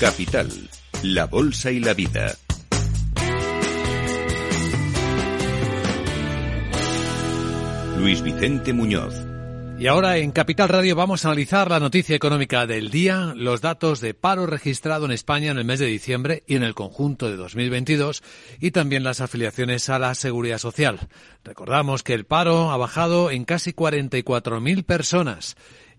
Capital, la Bolsa y la Vida. Luis Vicente Muñoz. Y ahora en Capital Radio vamos a analizar la noticia económica del día, los datos de paro registrado en España en el mes de diciembre y en el conjunto de 2022 y también las afiliaciones a la seguridad social. Recordamos que el paro ha bajado en casi 44.000 personas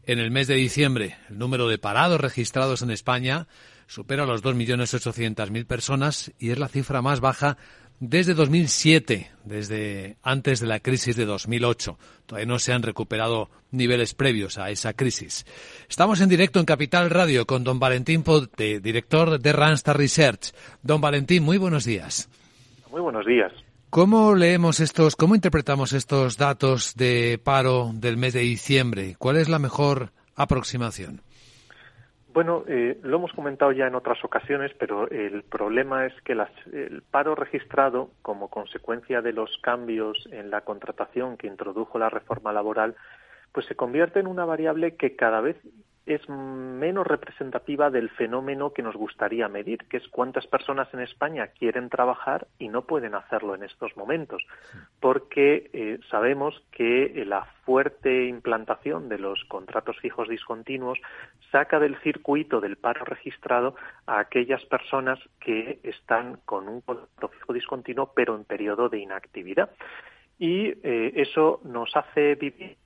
en el mes de diciembre. El número de parados registrados en España supera los 2.800.000 personas y es la cifra más baja desde 2007, desde antes de la crisis de 2008. Todavía no se han recuperado niveles previos a esa crisis. Estamos en directo en Capital Radio con don Valentín Ponte, director de Randstad Research. Don Valentín, muy buenos días. Muy buenos días. ¿Cómo leemos estos, cómo interpretamos estos datos de paro del mes de diciembre? ¿Cuál es la mejor aproximación? Bueno, eh, lo hemos comentado ya en otras ocasiones, pero el problema es que el paro registrado, como consecuencia de los cambios en la contratación que introdujo la reforma laboral, pues se convierte en una variable que cada vez es menos representativa del fenómeno que nos gustaría medir, que es cuántas personas en España quieren trabajar y no pueden hacerlo en estos momentos, porque eh, sabemos que la fuerte implantación de los contratos fijos discontinuos saca del circuito del paro registrado a aquellas personas que están con un contrato fijo discontinuo pero en periodo de inactividad. Y eh, eso nos hace vivir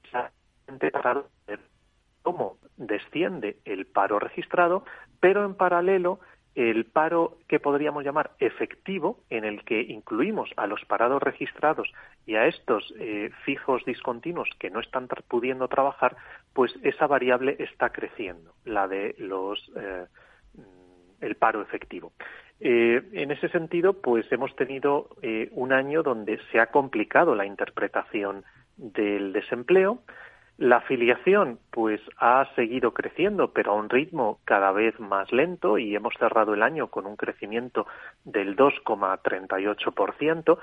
cómo desciende el paro registrado, pero en paralelo el paro que podríamos llamar efectivo, en el que incluimos a los parados registrados y a estos eh, fijos discontinuos que no están pudiendo trabajar, pues esa variable está creciendo, la de los eh, el paro efectivo. Eh, en ese sentido, pues hemos tenido un año donde se ha complicado la interpretación del desempleo. La afiliación, pues, ha seguido creciendo, pero a un ritmo cada vez más lento y hemos cerrado el año con un crecimiento del 2,38%,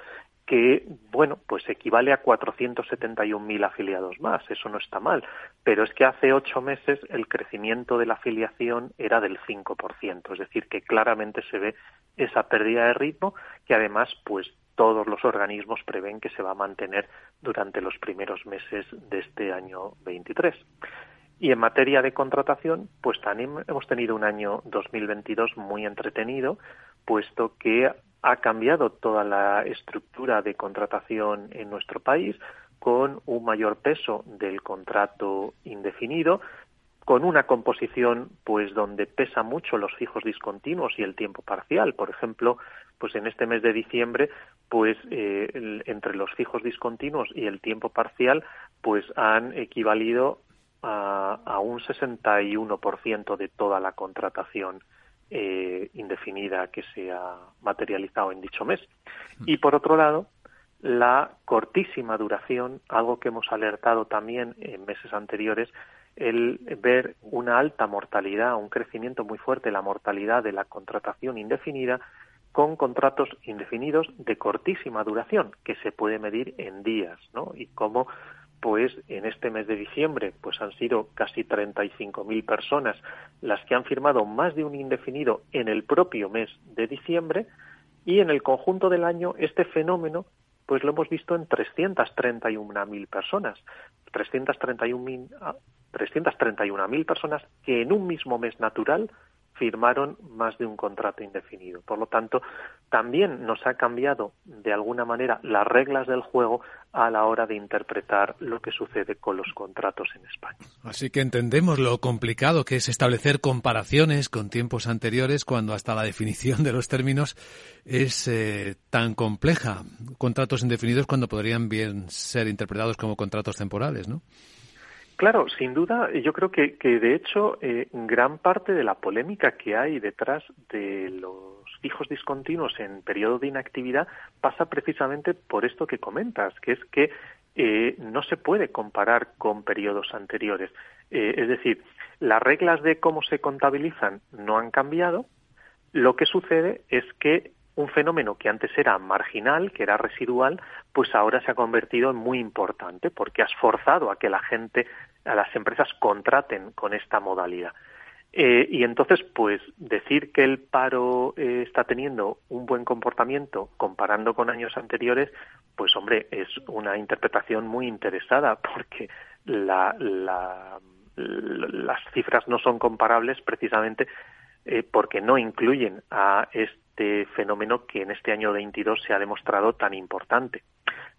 que, bueno, pues equivale a 471.000 afiliados más. Eso no está mal, pero es que hace ocho meses el crecimiento de la afiliación era del 5%, es decir, que claramente se ve esa pérdida de ritmo que además, pues, todos los organismos prevén que se va a mantener durante los primeros meses de este año 23. Y en materia de contratación, pues también hemos tenido un año 2022 muy entretenido, puesto que ha cambiado toda la estructura de contratación en nuestro país con un mayor peso del contrato indefinido, con una composición pues donde pesa mucho los fijos discontinuos y el tiempo parcial. Por ejemplo, pues en este mes de diciembre, pues eh, entre los fijos discontinuos y el tiempo parcial, pues han equivalido a, a un 61% de toda la contratación eh, indefinida que se ha materializado en dicho mes. Mm. Y por otro lado, la cortísima duración, algo que hemos alertado también en meses anteriores, el ver una alta mortalidad, un crecimiento muy fuerte la mortalidad de la contratación indefinida con contratos indefinidos de cortísima duración, que se puede medir en días, ¿no? Y cómo, pues, en este mes de diciembre, pues han sido casi 35.000 personas las que han firmado más de un indefinido en el propio mes de diciembre, y en el conjunto del año este fenómeno pues lo hemos visto en 331.000 personas. 331.000 331.000 personas que en un mismo mes natural firmaron más de un contrato indefinido. Por lo tanto, también nos ha cambiado de alguna manera las reglas del juego a la hora de interpretar lo que sucede con los contratos en España. Así que entendemos lo complicado que es establecer comparaciones con tiempos anteriores cuando hasta la definición de los términos es eh, tan compleja. Contratos indefinidos cuando podrían bien ser interpretados como contratos temporales, ¿no? Claro, sin duda, yo creo que, que de hecho eh, gran parte de la polémica que hay detrás de los fijos discontinuos en periodo de inactividad pasa precisamente por esto que comentas, que es que eh, no se puede comparar con periodos anteriores. Eh, es decir, las reglas de cómo se contabilizan no han cambiado. Lo que sucede es que un fenómeno que antes era marginal, que era residual, pues ahora se ha convertido en muy importante porque has forzado a que la gente, a las empresas contraten con esta modalidad. Eh, y entonces, pues decir que el paro eh, está teniendo un buen comportamiento comparando con años anteriores, pues hombre, es una interpretación muy interesada porque la, las cifras no son comparables precisamente eh, porque no incluyen a este fenómeno que en este año 22 se ha demostrado tan importante.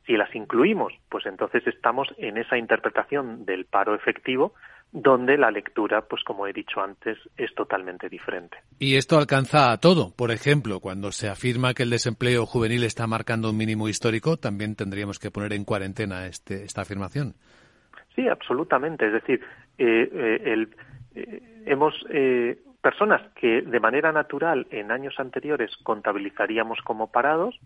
Si las incluimos, pues entonces estamos en esa interpretación del paro efectivo donde la lectura, pues como he dicho antes, es totalmente diferente. Y esto alcanza a todo. Por ejemplo, cuando se afirma que el desempleo juvenil está marcando un mínimo histórico, también tendríamos que poner en cuarentena este, esta afirmación. Sí, absolutamente. Es decir, eh, eh, el, eh, hemos personas que de manera natural en años anteriores contabilizaríamos como parados,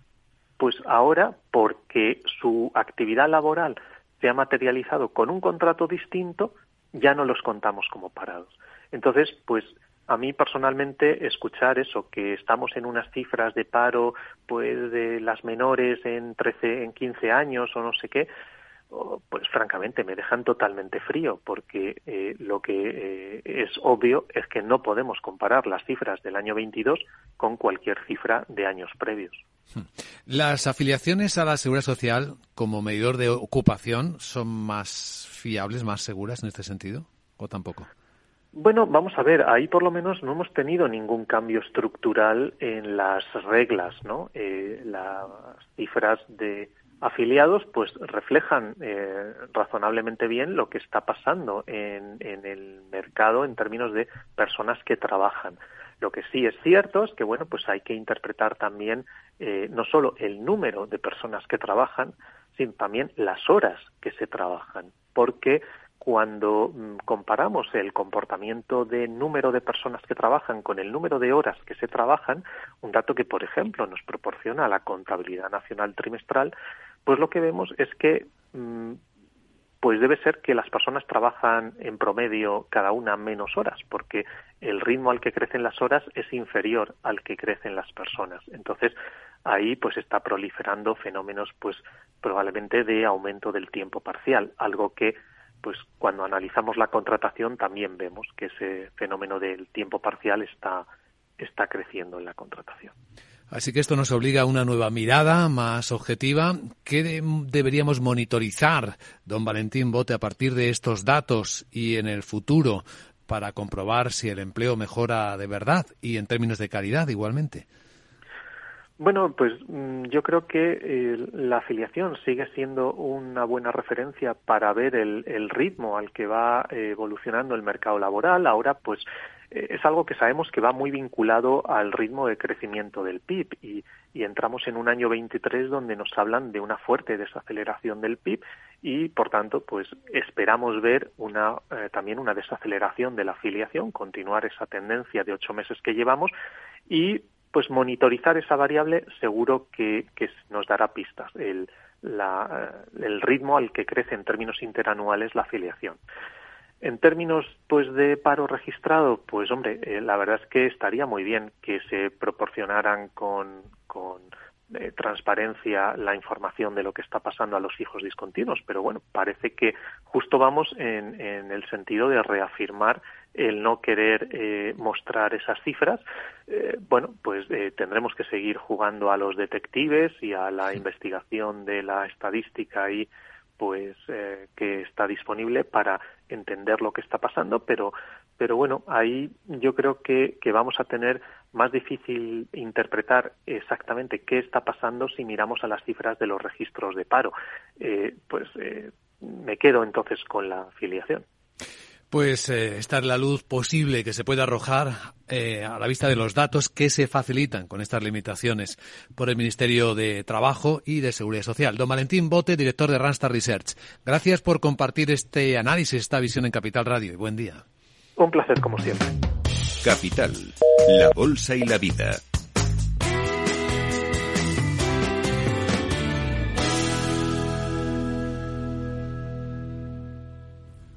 pues ahora, porque su actividad laboral se ha materializado con un contrato distinto, ya no los contamos como parados. Entonces, pues a mí personalmente escuchar eso, que estamos en unas cifras de paro, pues de las menores en 13, en 15 años o no sé qué, pues francamente me dejan totalmente frío porque eh, lo que eh, es obvio es que no podemos comparar las cifras del año 22 con cualquier cifra de años previos. Hmm. ¿Las afiliaciones a la Seguridad Social como medidor de ocupación son más fiables, más seguras en este sentido o tampoco? Bueno, vamos a ver, ahí por lo menos no hemos tenido ningún cambio estructural en las reglas, ¿no? Eh, las cifras de afiliados pues reflejan eh, razonablemente bien lo que está pasando en, el mercado en términos de personas que trabajan. Lo que sí es cierto es que bueno pues hay que interpretar también eh, no solo el número de personas que trabajan, sino también las horas que se trabajan, porque cuando mm, comparamos el comportamiento de número de personas que trabajan con el número de horas que se trabajan, un dato que, por ejemplo, nos proporciona la contabilidad nacional trimestral, pues lo que vemos es que mm, pues debe ser que las personas trabajan en promedio cada una menos horas, porque el ritmo al que crecen las horas es inferior al que crecen las personas. Entonces, ahí pues está proliferando fenómenos pues probablemente de aumento del tiempo parcial, algo que pues cuando analizamos la contratación también vemos que ese fenómeno del tiempo parcial está, está creciendo en la contratación. Así que esto nos obliga a una nueva mirada más objetiva. ¿Qué deberíamos monitorizar, don Valentín Bote, a partir de estos datos y en el futuro para comprobar si el empleo mejora de verdad y en términos de calidad igualmente? Bueno, pues mm, yo creo que eh, la afiliación sigue siendo una buena referencia para ver el, ritmo al que va eh, evolucionando el mercado laboral. Ahora, pues eh, es algo que sabemos que va muy vinculado al ritmo de crecimiento del PIB y, y, entramos en un año 23 donde nos hablan de una fuerte desaceleración del PIB y, por tanto, pues esperamos ver una, también una desaceleración de la afiliación, continuar esa tendencia de ocho meses que llevamos y pues monitorizar esa variable seguro que, nos dará pistas, el, el ritmo al que crece en términos interanuales la afiliación. En términos pues de paro registrado, pues hombre, eh, la verdad es que estaría muy bien que se proporcionaran con, con eh, transparencia la información de lo que está pasando a los hijos discontinuos, pero bueno, parece que justo vamos en, en el sentido de reafirmar el no querer eh, mostrar esas cifras, eh, bueno, pues eh, tendremos que seguir jugando a los detectives y a la investigación de la estadística y pues que está disponible para entender lo que está pasando, pero pero bueno, ahí yo creo que, que vamos a tener más difícil interpretar exactamente qué está pasando si miramos a las cifras de los registros de paro. pues me quedo entonces con la afiliación. Pues eh, esta es la luz posible que se puede arrojar eh, a la vista de los datos que se facilitan con estas limitaciones por el Ministerio de Trabajo y de Seguridad Social. Don Valentín Bote, director de Randstad Research. Gracias por compartir este análisis, esta visión en Capital Radio y buen día. Un placer como siempre. Capital, la Bolsa y la Vida.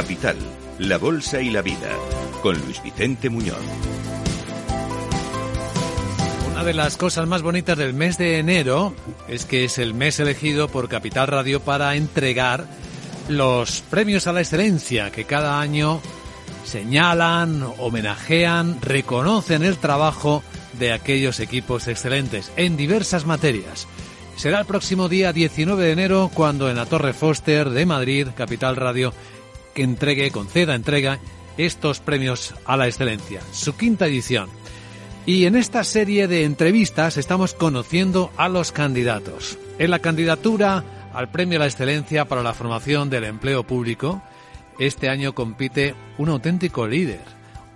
Capital, la Bolsa y la Vida, con Luis Vicente Muñoz. Una de las cosas más bonitas del mes de enero es que es el mes elegido por Capital Radio para entregar los premios a la excelencia que cada año señalan, homenajean, reconocen el trabajo de aquellos equipos excelentes en diversas materias. Será el próximo día 19 de enero cuando en la Torre Foster de Madrid, Capital Radio, que entregue, conceda, entrega estos premios a la excelencia, su quinta edición. Y en esta serie de entrevistas estamos conociendo a los candidatos. En la candidatura al Premio a la Excelencia para la Formación del Empleo Público, este año compite un auténtico líder,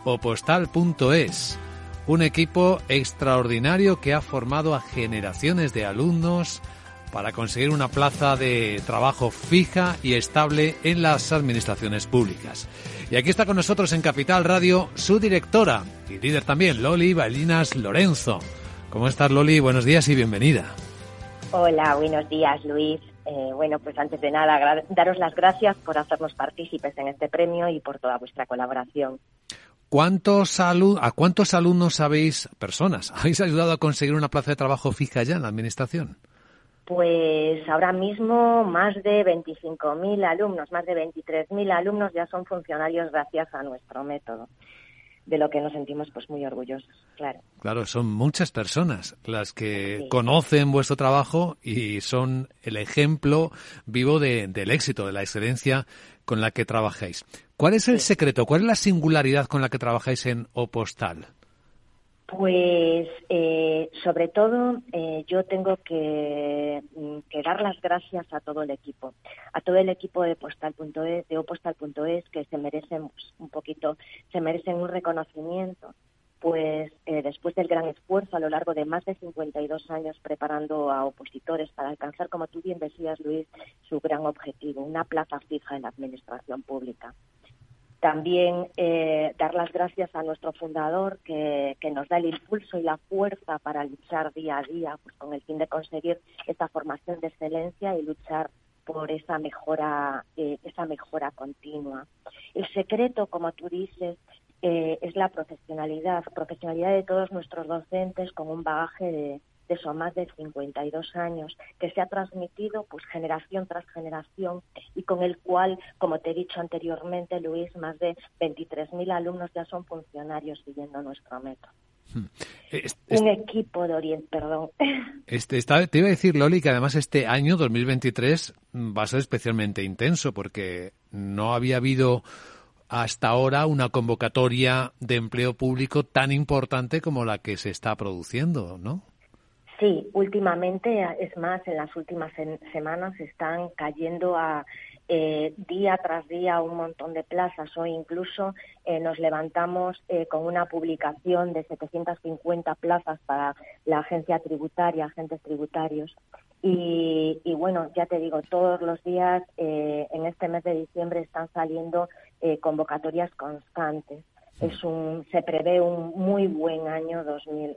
Opostal.es, un equipo extraordinario que ha formado a generaciones de alumnos, para conseguir una plaza de trabajo fija y estable en las administraciones públicas. Y aquí está con nosotros en Capital Radio su directora y líder también, Loli Balinas Lorenzo. ¿Cómo estás, Loli? Buenos días y bienvenida. Hola, buenos días, Luis. Eh, bueno, pues antes de nada, daros las gracias por hacernos partícipes en este premio y por toda vuestra colaboración. ¿Cuántos ¿A cuántos alumnos habéis, personas, habéis ayudado a conseguir una plaza de trabajo fija ya en la Administración? Pues ahora mismo más de 25.000 alumnos, más de 23.000 alumnos ya son funcionarios gracias a nuestro método, de lo que nos sentimos pues muy orgullosos, claro. Claro, son muchas personas las que conocen vuestro trabajo y son el ejemplo vivo de, del éxito, de la excelencia con la que trabajáis. ¿Cuál es el secreto? ¿Cuál es la singularidad con la que trabajáis en Opostal? Pues eh, sobre todo eh, yo tengo que, mm, que, dar las gracias a todo el equipo, a todo el equipo de postal.es, de opostal.es que se merecen un poquito, se merecen un reconocimiento, pues eh, después del gran esfuerzo a lo largo de más de 52 años preparando a opositores para alcanzar, como tú bien decías, Luis, su gran objetivo, una plaza fija en la administración pública. También eh, dar las gracias a nuestro fundador que, nos da el impulso y la fuerza para luchar día a día pues, con el fin de conseguir esta formación de excelencia y luchar por esa mejora, eh, esa mejora continua. El secreto, como tú dices, eh, es la profesionalidad, profesionalidad de todos nuestros docentes con un bagaje de, de esos más de 52 años, que se ha transmitido pues generación tras generación y con el cual, como te he dicho anteriormente, Luis, más de 23.000 alumnos ya son funcionarios siguiendo nuestro método. Hmm. Un equipo de Oriente, perdón. Este, te iba a decir, Loli, que además este año 2023 va a ser especialmente intenso porque no había habido hasta ahora una convocatoria de empleo público tan importante como la que se está produciendo, ¿no? Sí, últimamente, es más, en las últimas semanas están cayendo a eh, día tras día un montón de plazas. Hoy incluso eh, nos levantamos eh, con una publicación de 750 plazas para la agencia tributaria, agentes tributarios. Y, y bueno, ya te digo, todos los días en este mes de diciembre están saliendo convocatorias constantes es un, se prevé un muy buen año 2000,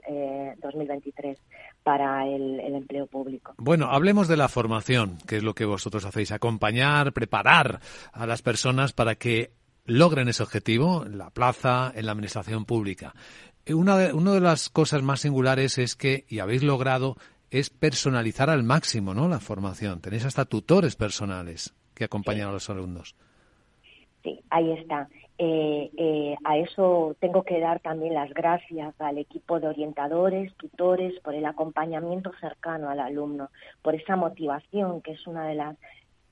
2023 eh, para el, empleo público. Bueno, hablemos de la formación, que es lo que vosotros hacéis, acompañar, preparar a las personas para que logren ese objetivo en la plaza, en la administración pública. Eh, una de, una de las cosas más singulares es que, y habéis logrado, es personalizar al máximo ¿no? la formación. Tenéis hasta tutores personales que acompañan a los alumnos. Sí, ahí está. Eh, eh, a eso tengo que dar también las gracias al equipo de orientadores, tutores, por el acompañamiento cercano al alumno, por esa motivación que es una de las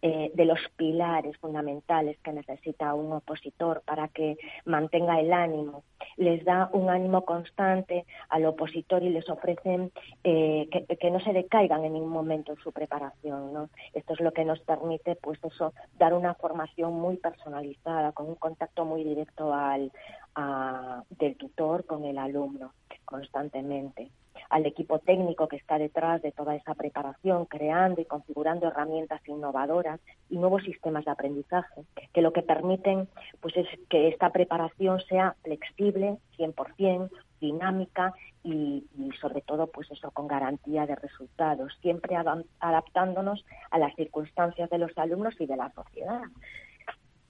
eh, de los pilares fundamentales que necesita un opositor para que mantenga el ánimo. Les da un ánimo constante al opositor y les ofrecen eh, que, no se decaigan en ningún momento en su preparación. ¿no? Esto es lo que nos permite, pues eso, dar una formación muy personalizada, con un contacto muy directo al, del tutor con el alumno constantemente al equipo técnico que está detrás de toda esa preparación, creando y configurando herramientas innovadoras y nuevos sistemas de aprendizaje, que lo que permiten pues es que esta preparación sea flexible, 100%, dinámica y, y, sobre todo pues eso con garantía de resultados, siempre adaptándonos a las circunstancias de los alumnos y de la sociedad.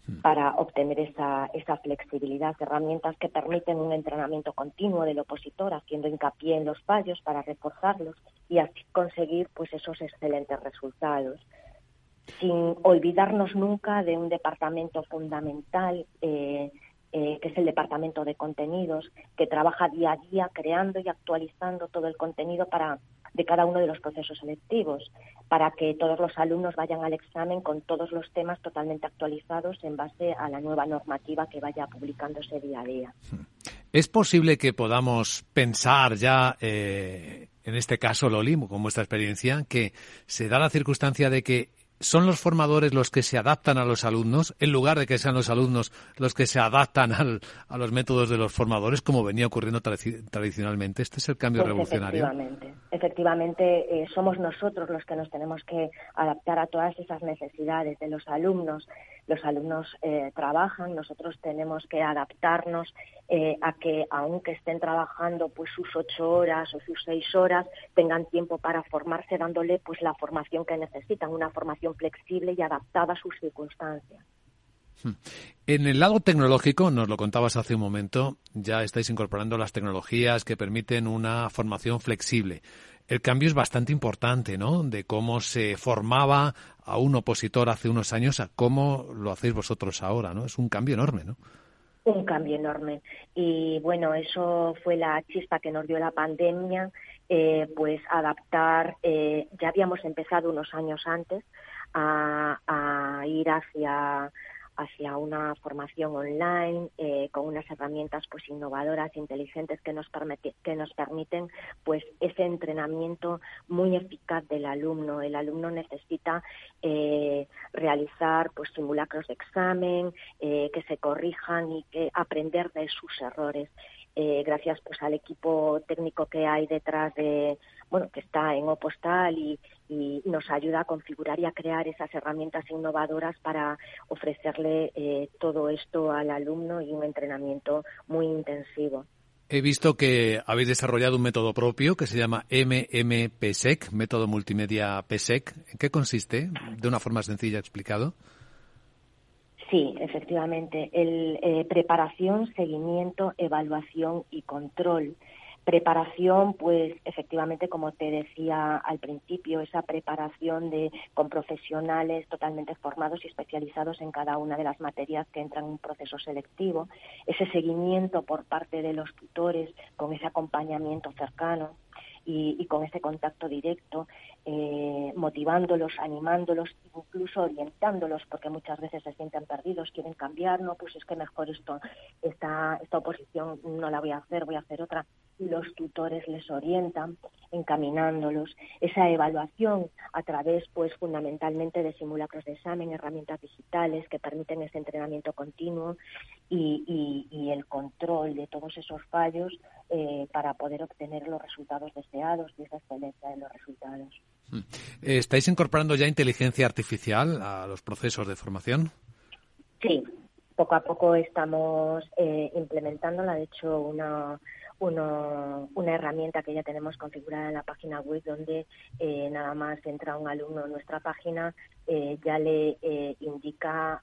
Mm. para obtener esa, esa flexibilidad, herramientas que permiten un entrenamiento continuo del opositor, haciendo hincapié en los fallos para reforzarlos y así conseguir pues esos excelentes resultados sin olvidarnos nunca de un departamento fundamental eh, eh, que es el departamento de contenidos, que trabaja día a día creando y actualizando todo el contenido para de cada uno de los procesos selectivos, para que todos los alumnos vayan al examen con todos los temas totalmente actualizados en base a la nueva normativa que vaya publicándose día a día. ¿Es posible que podamos pensar ya, eh, en este caso, Loli, con vuestra experiencia, que se da la circunstancia de que son los formadores los que se adaptan a los alumnos, en lugar de que sean los alumnos los que se adaptan a los métodos de los formadores, como venía ocurriendo tradicionalmente. Este es el cambio pues revolucionario. Efectivamente, efectivamente eh, somos nosotros los que nos tenemos que adaptar a todas esas necesidades de los alumnos los alumnos eh, trabajan, nosotros tenemos que adaptarnos eh, a que aunque estén trabajando pues sus ocho horas o sus seis horas, tengan tiempo para formarse dándole pues la formación que necesitan, una formación flexible y adaptada a sus circunstancias. Hmm. En el lado tecnológico, nos lo contabas hace un momento, ya estáis incorporando las tecnologías que permiten una formación flexible el cambio es bastante importante, ¿no? De cómo se formaba a un opositor hace unos años a cómo lo hacéis vosotros ahora, ¿no? Es un cambio enorme, ¿no? Un cambio enorme. Y bueno, eso fue la chispa que nos dio la pandemia, eh, pues adaptar, eh, ya habíamos empezado unos años antes a, ir hacia hacia una formación online eh, con unas herramientas pues innovadoras inteligentes que nos que nos permiten pues ese entrenamiento muy eficaz del alumno. El alumno necesita eh, realizar pues simulacros de examen eh, que se corrijan y que aprender de sus errores. Gracias pues al equipo técnico que hay detrás de bueno que está en Opostal y, y nos ayuda a configurar y a crear esas herramientas innovadoras para ofrecerle eh, todo esto al alumno y un entrenamiento muy intensivo. He visto que habéis desarrollado un método propio que se llama MMPSEC, método multimedia PSEC. ¿En qué consiste? De una forma sencilla explicado. Sí, efectivamente. El, eh, preparación, seguimiento, evaluación y control Preparación, pues efectivamente, como te decía al principio, esa preparación de con profesionales totalmente formados y especializados en cada una de las materias que entran en un proceso selectivo, ese seguimiento por parte de los tutores con ese acompañamiento cercano, y, con ese contacto directo, eh, motivándolos, animándolos, incluso orientándolos, porque muchas veces se sienten perdidos, quieren cambiar, no, pues es que mejor esto, esta, esta oposición no la voy a hacer, voy a hacer otra. Los tutores les orientan, encaminándolos. Esa evaluación a través, pues fundamentalmente de simulacros de examen, herramientas digitales que permiten ese entrenamiento continuo y, y, el control de todos esos fallos eh, para poder obtener los resultados deseados y esa excelencia de los resultados. Mm. ¿Estáis incorporando ya inteligencia artificial a los procesos de formación? Sí, poco a poco estamos eh, implementándola. De hecho, una, una herramienta que ya tenemos configurada en la página web donde eh, nada más entra un alumno en nuestra página, eh, ya le eh, indica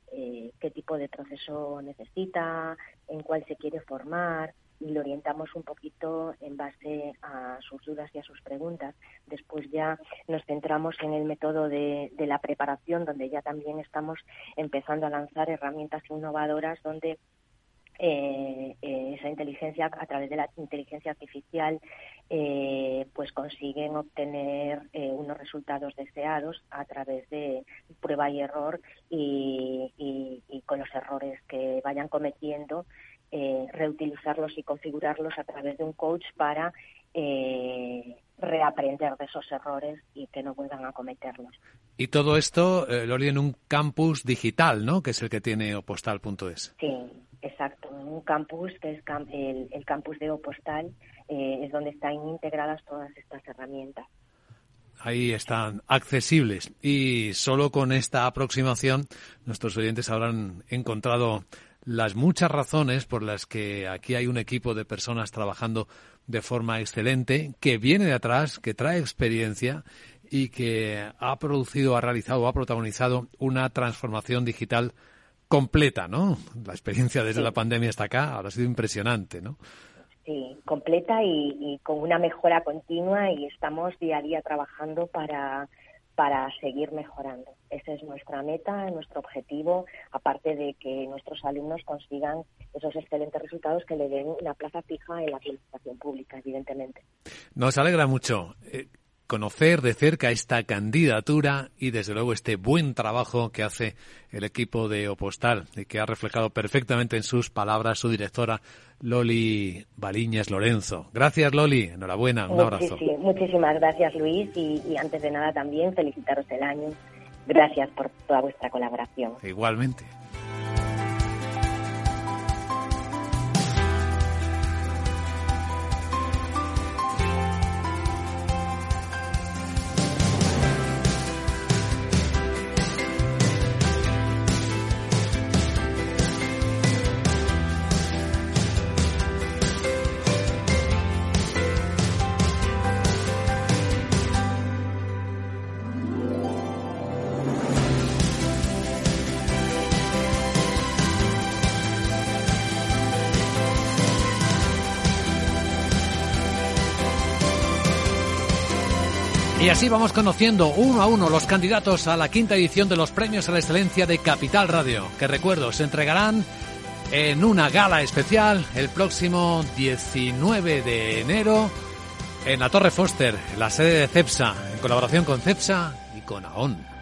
qué tipo de proceso necesita, en cuál se quiere formar, lo orientamos un poquito en base a sus dudas y a sus preguntas. Después ya nos centramos en el método de, la preparación, donde ya también estamos empezando a lanzar herramientas innovadoras donde eh, eh, esa inteligencia a través de la inteligencia artificial eh, pues consiguen obtener unos resultados deseados a través de prueba y error y, y con los errores que vayan cometiendo eh, reutilizarlos y configurarlos a través de un coach para eh, reaprender de esos errores y que no vuelvan a cometerlos. Y todo esto, eh, Loli, en un campus digital, ¿no? Que es el que tiene Opostal.es. Sí, exacto. Un campus que es el, campus de Opostal, eh, es donde están integradas todas estas herramientas ahí están accesibles y solo con esta aproximación nuestros oyentes habrán encontrado las muchas razones por las que aquí hay un equipo de personas trabajando de forma excelente, que viene de atrás, que trae experiencia y que ha producido, ha realizado, ha protagonizado una transformación digital completa, ¿no? La experiencia desde la pandemia hasta acá ha sido impresionante, ¿no? Sí, completa y, y, con una mejora continua y estamos día a día trabajando para para seguir mejorando. Esa es nuestra meta, nuestro objetivo, aparte de que nuestros alumnos consigan esos excelentes resultados que le den una plaza fija en la administración pública, evidentemente. Nos alegra mucho. Conocer de cerca esta candidatura y desde luego este buen trabajo que hace el equipo de Opostal y que ha reflejado perfectamente en sus palabras su directora Loli Baliñas Lorenzo. Gracias Loli, enhorabuena, un abrazo. Muchísimas gracias Luis y, y antes de nada también felicitaros el año. Gracias por toda vuestra colaboración. Igualmente. Así vamos conociendo uno a uno los candidatos a la quinta edición de los premios a la excelencia de Capital Radio, que recuerdo, se entregarán en una gala especial el próximo 19 de enero en la Torre Foster, la sede de CEPSA, en colaboración con CEPSA y con AON.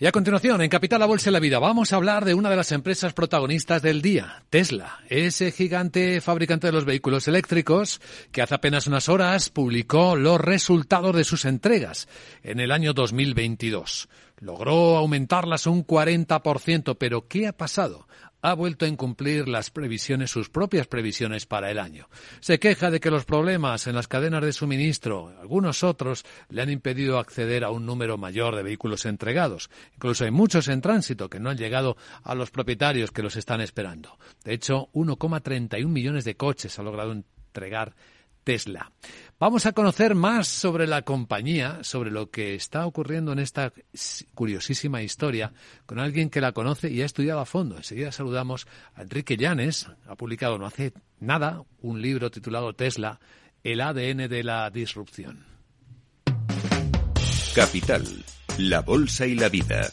Y a continuación, en Capital la Bolsa de la Vida, vamos a hablar de una de las empresas protagonistas del día, Tesla, ese gigante fabricante de los vehículos eléctricos que hace apenas unas horas publicó los resultados de sus entregas en el año 2022. Logró aumentarlas un 40%, pero ¿qué ha pasado? Ha vuelto a incumplir las previsiones, sus propias previsiones para el año. Se queja de que los problemas en las cadenas de suministro, algunos otros, le han impedido acceder a un número mayor de vehículos entregados. Incluso hay muchos en tránsito que no han llegado a los propietarios que los están esperando. De hecho, 1,31 millones de coches ha logrado entregar Tesla. Vamos a conocer más sobre la compañía, sobre lo que está ocurriendo en esta curiosísima historia con alguien que la conoce y ha estudiado a fondo. Enseguida saludamos a Enrique Llanes, ha publicado no hace nada un libro titulado Tesla, el ADN de la disrupción. Capital, la Bolsa y la Vida.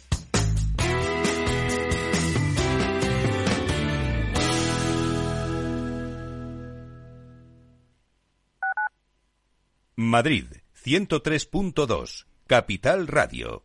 Madrid, 103.2, Capital Radio.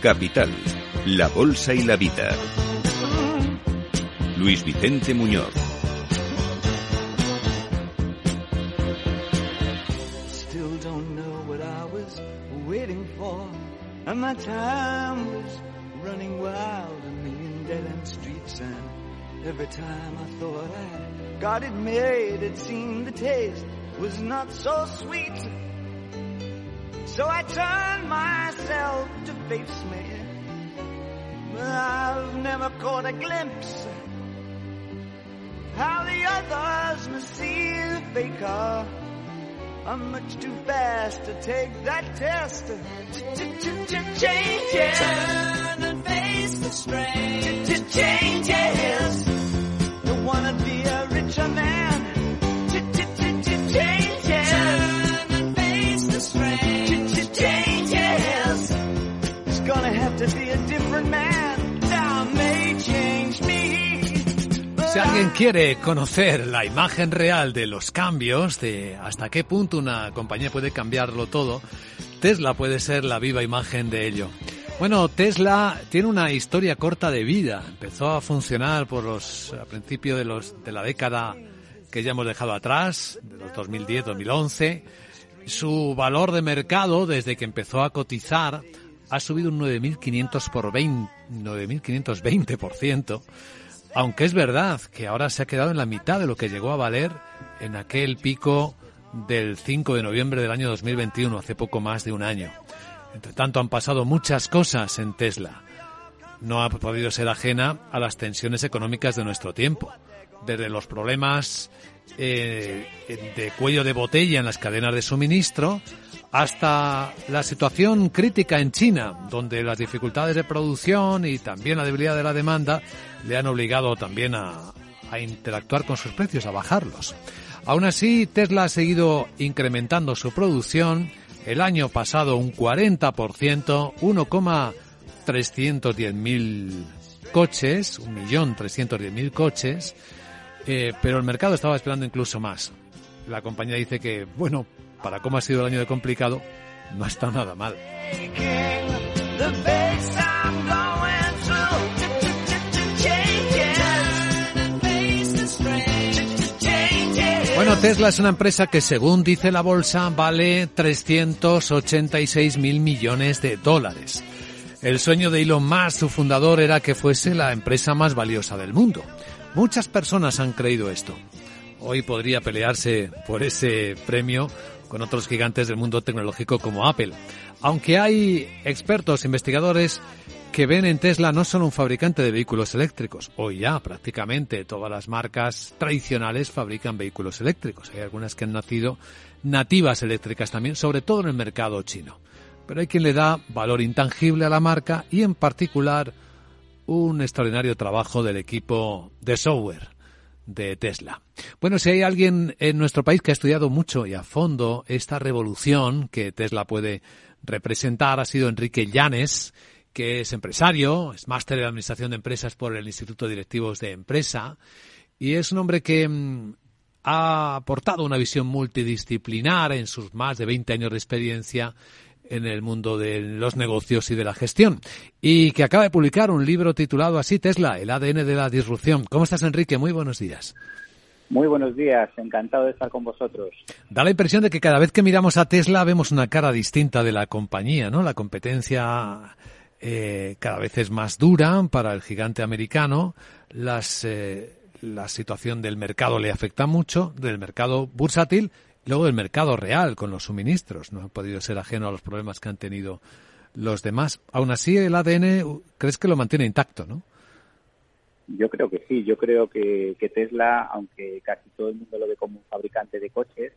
Capital, la Bolsa y la Vida. Luis Vicente Muñoz. Still don't know what I was waiting for. And my time was running wild, a million dead end streets. And every time I thought I got it made, it seemed the taste was not so sweet. So I turned myself to face me. But I've never caught a glimpse how the others must see the faker. I'm much too fast to take that test. Changes. Turn and face the strain. Changes. Don't wanna be Si alguien quiere conocer la imagen real de los cambios, de hasta qué punto una compañía puede cambiarlo todo, Tesla puede ser la viva imagen de ello. Bueno, Tesla tiene una historia corta de vida. Empezó a funcionar por los a principios de los de la década que ya hemos dejado atrás, de los 2010-2011. Su valor de mercado desde que empezó a cotizar ha subido un 9.500 por 20, 9.520%. Aunque es verdad que ahora se ha quedado en la mitad de lo que llegó a valer en aquel pico del 5 de noviembre del año 2021, hace poco más de un año. Entre tanto, han pasado muchas cosas en Tesla. No ha podido ser ajena a las tensiones económicas de nuestro tiempo. Desde los problemas eh, de cuello de botella en las cadenas de suministro hasta la situación crítica en China, donde las dificultades de producción y también la debilidad de la demanda le han obligado también a, interactuar con sus precios, a bajarlos. Aún así, Tesla ha seguido incrementando su producción. El año pasado un 40%, 1,310.000 coches, 1.310.000 coches, eh, pero el mercado estaba esperando incluso más. La compañía dice que, bueno, para cómo ha sido el año de complicado, no está nada mal. Bueno, Tesla es una empresa que, según dice la bolsa, vale 386 mil millones de dólares. El sueño de Elon Musk, su fundador, era que fuese la empresa más valiosa del mundo. Muchas personas han creído esto. Hoy podría pelearse por ese premio con otros gigantes del mundo tecnológico como Apple. Aunque hay expertos, investigadores que ven en Tesla no solo un fabricante de vehículos eléctricos, hoy ya prácticamente todas las marcas tradicionales fabrican vehículos eléctricos. Hay algunas que han nacido nativas eléctricas también, sobre todo en el mercado chino. Pero hay quien le da valor intangible a la marca y en particular un extraordinario trabajo del equipo de software de Tesla. Bueno, si hay alguien en nuestro país que ha estudiado mucho y a fondo esta revolución que Tesla puede representar, ha sido Enrique Llanes, que es empresario, es máster de Administración de Empresas por el Instituto de Directivos de Empresa, y es un hombre que mm, ha aportado una visión multidisciplinar en sus más de 20 años de experiencia en el mundo de los negocios y de la gestión. Y que acaba de publicar un libro titulado así, Tesla, el ADN de la disrupción. ¿Cómo estás, Enrique? Muy buenos días. Muy buenos días, encantado de estar con vosotros. Da la impresión de que cada vez que miramos a Tesla vemos una cara distinta de la compañía, ¿no? La competencia eh, cada vez es más dura para el gigante americano. Las, eh, la situación del mercado le afecta mucho, del mercado bursátil Luego el mercado real con los suministros no ha podido ser ajeno a los problemas que han tenido los demás. Aún así, el ADN, ¿crees que lo mantiene intacto, no? Yo creo que sí, yo creo que, Tesla, aunque casi todo el mundo lo ve como un fabricante de coches,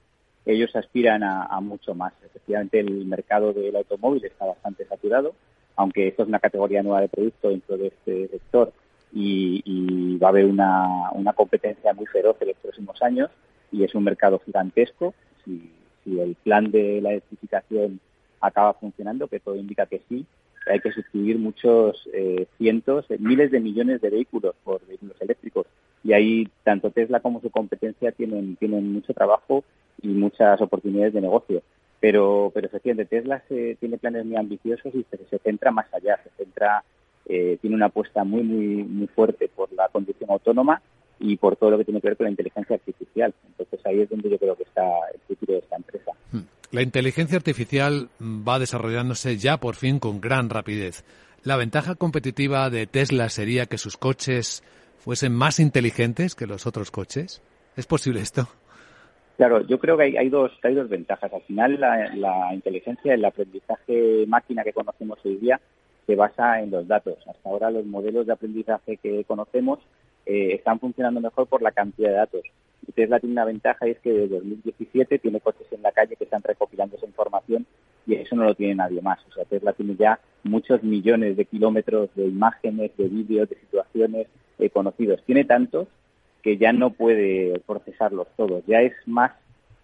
ellos aspiran a, mucho más. Efectivamente, el mercado del automóvil está bastante saturado, aunque esto es una categoría nueva de producto dentro de este sector y, va a haber una, competencia muy feroz en los próximos años y es un mercado gigantesco. Si, si el plan de la electrificación acaba funcionando, que todo indica que sí, hay que sustituir muchos eh, cientos, eh, miles de millones de vehículos por vehículos eléctricos. Y ahí tanto Tesla como su competencia tienen, tienen mucho trabajo y muchas oportunidades de negocio. Pero, pero efectivamente, Tesla se, tiene planes muy ambiciosos y se, centra más allá, se centra, eh, tiene una apuesta muy, muy, muy fuerte por la conducción autónoma y por todo lo que tiene que ver con la inteligencia artificial. Entonces ahí es donde yo creo que está el futuro de esta empresa. Hmm. La inteligencia artificial va desarrollándose ya por fin con gran rapidez. La ventaja competitiva de Tesla sería que sus coches fuesen más inteligentes que los otros coches. ¿Es posible esto? Claro, yo creo que hay, dos, hay dos ventajas. Al final, la, la inteligencia, el aprendizaje máquina que conocemos hoy día se basa en los datos. Hasta ahora los modelos de aprendizaje que conocemos eh, están funcionando mejor por la cantidad de datos. Tesla tiene una ventaja y es que desde 2017 tiene coches en la calle que están recopilando esa información y eso no lo tiene nadie más. O sea, Tesla tiene ya muchos millones de kilómetros de imágenes, de vídeos, de situaciones eh, conocidos. Tiene tantos que ya no puede procesarlos todos. Ya es más,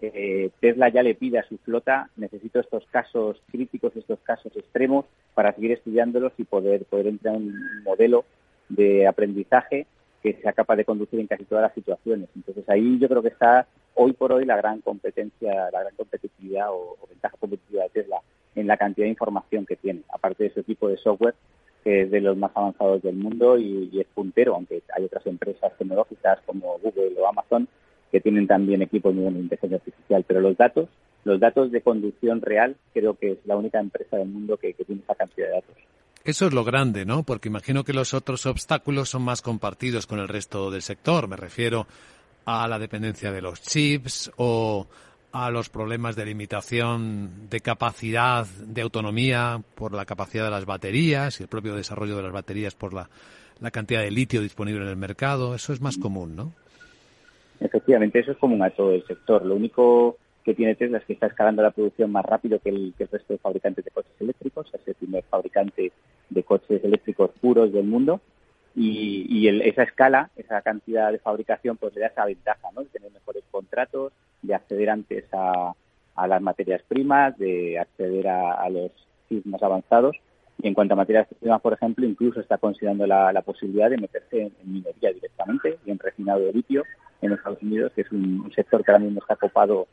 eh, Tesla ya le pide a su flota, necesito estos casos críticos, estos casos extremos para seguir estudiándolos y poder, poder entrar en un modelo de aprendizaje que sea capaz de conducir en casi todas las situaciones. Entonces ahí yo creo que está hoy por hoy la gran competencia, la gran competitividad o, ventaja competitiva de Tesla en la cantidad de información que tiene, aparte de su equipo de software que es de los más avanzados del mundo y, es puntero, aunque hay otras empresas tecnológicas como Google o Amazon que tienen también equipos de inteligencia artificial, pero los datos, los datos de conducción real, creo que es la única empresa del mundo que tiene esa cantidad de datos. Eso es lo grande, ¿no? Porque imagino que los otros obstáculos son más compartidos con el resto del sector. Me refiero a la dependencia de los chips o a los problemas de limitación de capacidad de autonomía por la capacidad de las baterías y el propio desarrollo de las baterías por la, la cantidad de litio disponible en el mercado. Eso es más común, ¿no? Efectivamente, eso es común a todo el sector. Lo único que tiene Tesla es que está escalando la producción más rápido que el, resto de fabricantes de coches eléctricos, es el primer fabricante de coches eléctricos puros del mundo. Y, esa escala, esa cantidad de fabricación, pues le da esa ventaja, ¿no? De tener mejores contratos, de acceder antes a, las materias primas, de acceder a, los chips más avanzados. Y en cuanto a materias primas, por ejemplo, incluso está considerando la, posibilidad de meterse en, minería directamente y en refinado de litio en Estados Unidos, que es un, un sector que ahora mismo está copado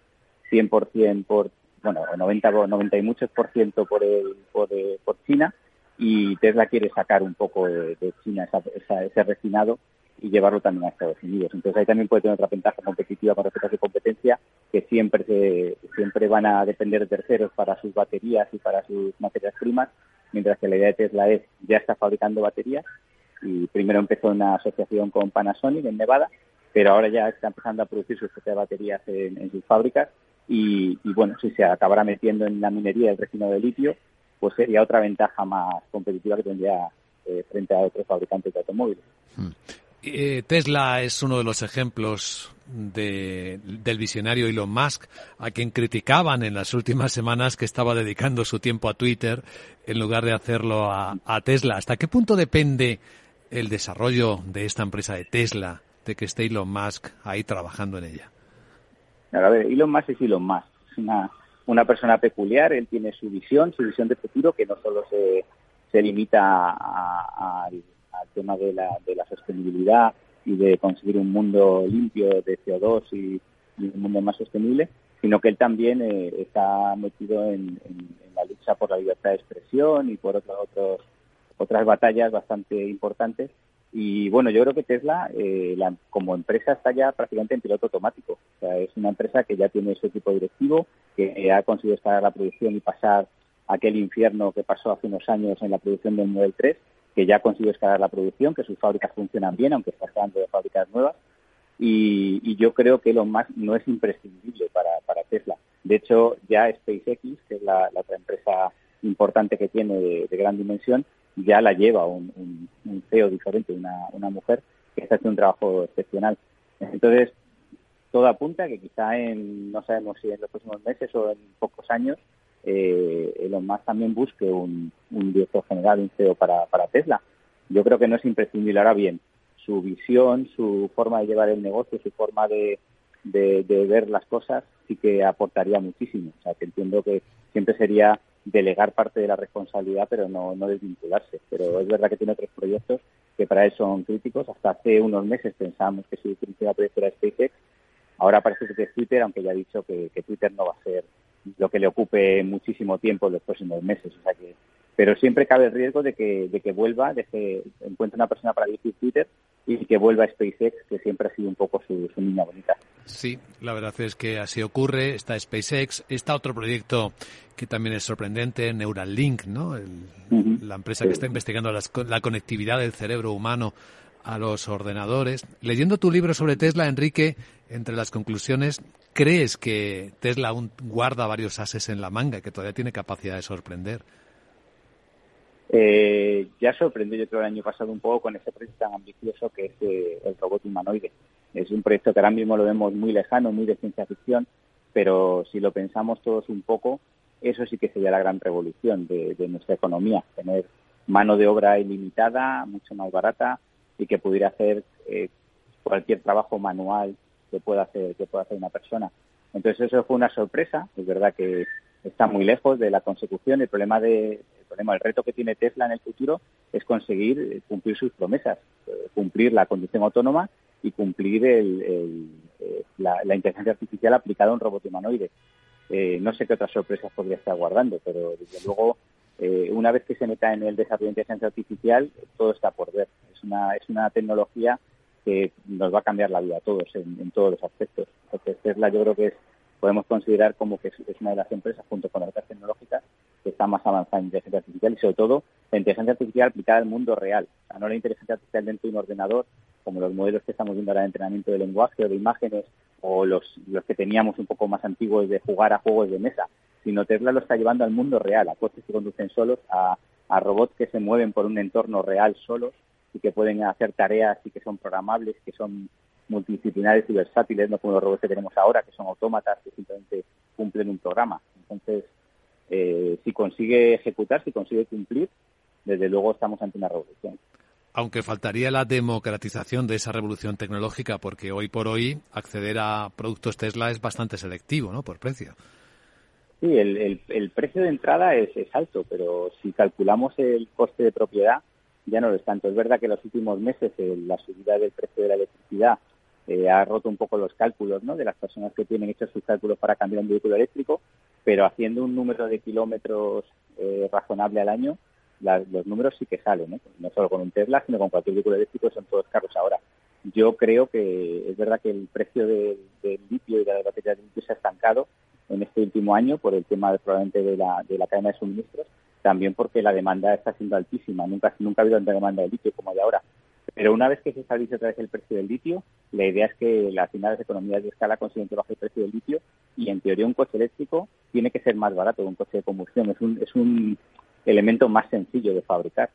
100% por, bueno, 90, 90 y muchos por ciento por, el, por, eh, por China y Tesla quiere sacar un poco de, China ese refinado y llevarlo también a Estados Unidos. Entonces ahí también puede tener otra ventaja competitiva con respecto a competencia, que siempre se, siempre van a depender de terceros para sus baterías y para sus materias primas, mientras que la idea de Tesla es ya está fabricando baterías y primero empezó una asociación con Panasonic en Nevada, pero ahora ya está empezando a producir sus propias baterías en sus fábricas y, bueno, si se acabará metiendo en la minería el refinado de litio, pues sería otra ventaja más competitiva que tendría eh, frente a otros fabricantes de automóviles. Hmm. Eh, Tesla es uno de los ejemplos de, del visionario Elon Musk, a quien criticaban en las últimas semanas que estaba dedicando su tiempo a Twitter en lugar de hacerlo a Tesla. ¿Hasta qué punto depende el desarrollo de esta empresa de Tesla de que esté Elon Musk ahí trabajando en ella? A ver, Elon Musk es Elon Musk. Es una, una persona peculiar, él tiene su visión, su visión de futuro, que no solo se, se limita al tema de la, de la sostenibilidad y de conseguir un mundo limpio de CO2 y, un mundo más sostenible, sino que él también eh, está metido en, la lucha por la libertad de expresión y por otros, otros, otras batallas bastante importantes y bueno, yo creo que Tesla, eh, como empresa, está ya prácticamente en piloto automático. Es una empresa que ya tiene su equipo directivo, que ha conseguido escalar la producción y pasar aquel infierno que pasó hace unos años en la producción del Model 3, que ya ha conseguido escalar la producción, que sus fábricas funcionan bien, aunque está hablando de fábricas nuevas. Y, yo creo que lo más no es imprescindible para, Tesla. De hecho, ya SpaceX, que es la, otra empresa importante que tiene de gran dimensión, ya la lleva un, CEO diferente, una, una mujer, que está haciendo un trabajo excepcional. Entonces, todo apunta que quizá en, no sabemos si en los próximos meses o en pocos años, eh, Elon Musk también busque un, director general, un CEO para, para Tesla. Yo creo que no es imprescindible. Ahora bien, su visión, su forma de llevar el negocio, su forma de, de, ver las cosas, sí que aportaría muchísimo. O sea, que entiendo que siempre sería delegar parte de la responsabilidad, pero no, no desvincularse. Pero es verdad que tiene otros proyectos que para él son críticos. Hasta hace unos meses pensábamos que su principal proyecto era SpaceX. Ahora parece que es Twitter, aunque ya ha dicho que, que Twitter no va a ser lo que le ocupe muchísimo tiempo en los próximos meses. O sea que pero siempre cabe el riesgo de que, de que vuelva, de que encuentre una persona para dirigir Twitter y que vuelva a SpaceX, que siempre ha sido un poco su, niña bonita. Sí, la verdad es que así ocurre. Está SpaceX, está otro proyecto que también es sorprendente, Neuralink, ¿no? La empresa que está investigando la conectividad del cerebro humano a los ordenadores. Leyendo tu libro sobre Tesla, Enrique, entre las conclusiones, ¿crees que Tesla aún guarda varios ases en la manga, que todavía tiene capacidad de sorprender? Eh, ya sorprendió yo creo el año pasado un poco con ese proyecto tan ambicioso que es eh, el robot humanoide. Es un proyecto que ahora mismo lo vemos muy lejano, muy de ciencia ficción, pero si lo pensamos todos un poco, eso sí que sería la gran revolución de, nuestra economía, tener mano de obra ilimitada, mucho más barata y que pudiera hacer eh, cualquier trabajo manual que pueda hacer que pueda hacer una persona. Entonces eso fue una sorpresa. Es verdad que está muy lejos de la consecución. El problema de el reto que tiene Tesla en el futuro es conseguir eh, cumplir sus promesas, eh, cumplir la conducción autónoma y cumplir el, eh, la, inteligencia artificial aplicada a un robot humanoide. no sé qué otras sorpresas podría estar guardando, pero desde luego una vez que se meta en el desarrollo de inteligencia artificial, todo está por ver. Es una, es una tecnología que nos va a cambiar la vida a todos en, en todos los aspectos. Entonces Tesla yo creo que es podemos considerar como que es una de las empresas, junto con otras tecnológicas, que está más avanzada en inteligencia artificial y sobre todo la inteligencia artificial aplicada al mundo real, no la inteligencia artificial dentro de un ordenador, como los modelos que estamos viendo ahora de entrenamiento de lenguaje o de imágenes, o los, los que teníamos un poco más antiguos de jugar a juegos de mesa, sino Tesla lo está llevando al mundo real, a coches que conducen solos, a robots que se mueven por un entorno real solos y que pueden hacer tareas y que son programables, que son multidisciplinares y versátiles, no como los robots que tenemos ahora, que son autómatas que simplemente cumplen un programa. Entonces, eh, si consigue ejecutar, si consigue cumplir, desde luego estamos ante una revolución. Aunque faltaría la democratización de esa revolución tecnológica, porque hoy por hoy acceder a productos Tesla es bastante selectivo, ¿no? Por precio. Sí, el, el, precio de entrada es, es, alto, pero si calculamos el coste de propiedad, ya no lo es tanto. Es verdad que en los últimos meses la subida del precio de la electricidad eh, ha roto un poco los cálculos ¿no? de las personas que tienen hechos sus cálculos para cambiar un vehículo eléctrico, pero haciendo un número de kilómetros eh, razonable al año, los números sí que salen, ¿no? no solo con un Tesla, sino con cualquier vehículo eléctrico, son todos carros ahora. Yo creo que es verdad que el precio del litio y de la batería de litio se ha estancado en este último año por el tema probablemente de la, de la cadena de suministros, también porque la demanda está siendo altísima. Nunca, nunca ha habido tanta demanda de litio como de ahora. Pero una vez que se estabilice otra vez el precio del litio, la idea es que las economías de escala consiguen que baje el precio del litio y en teoría un coche eléctrico tiene que ser más barato que un coche de combustión. Es un, es un elemento más sencillo de fabricar.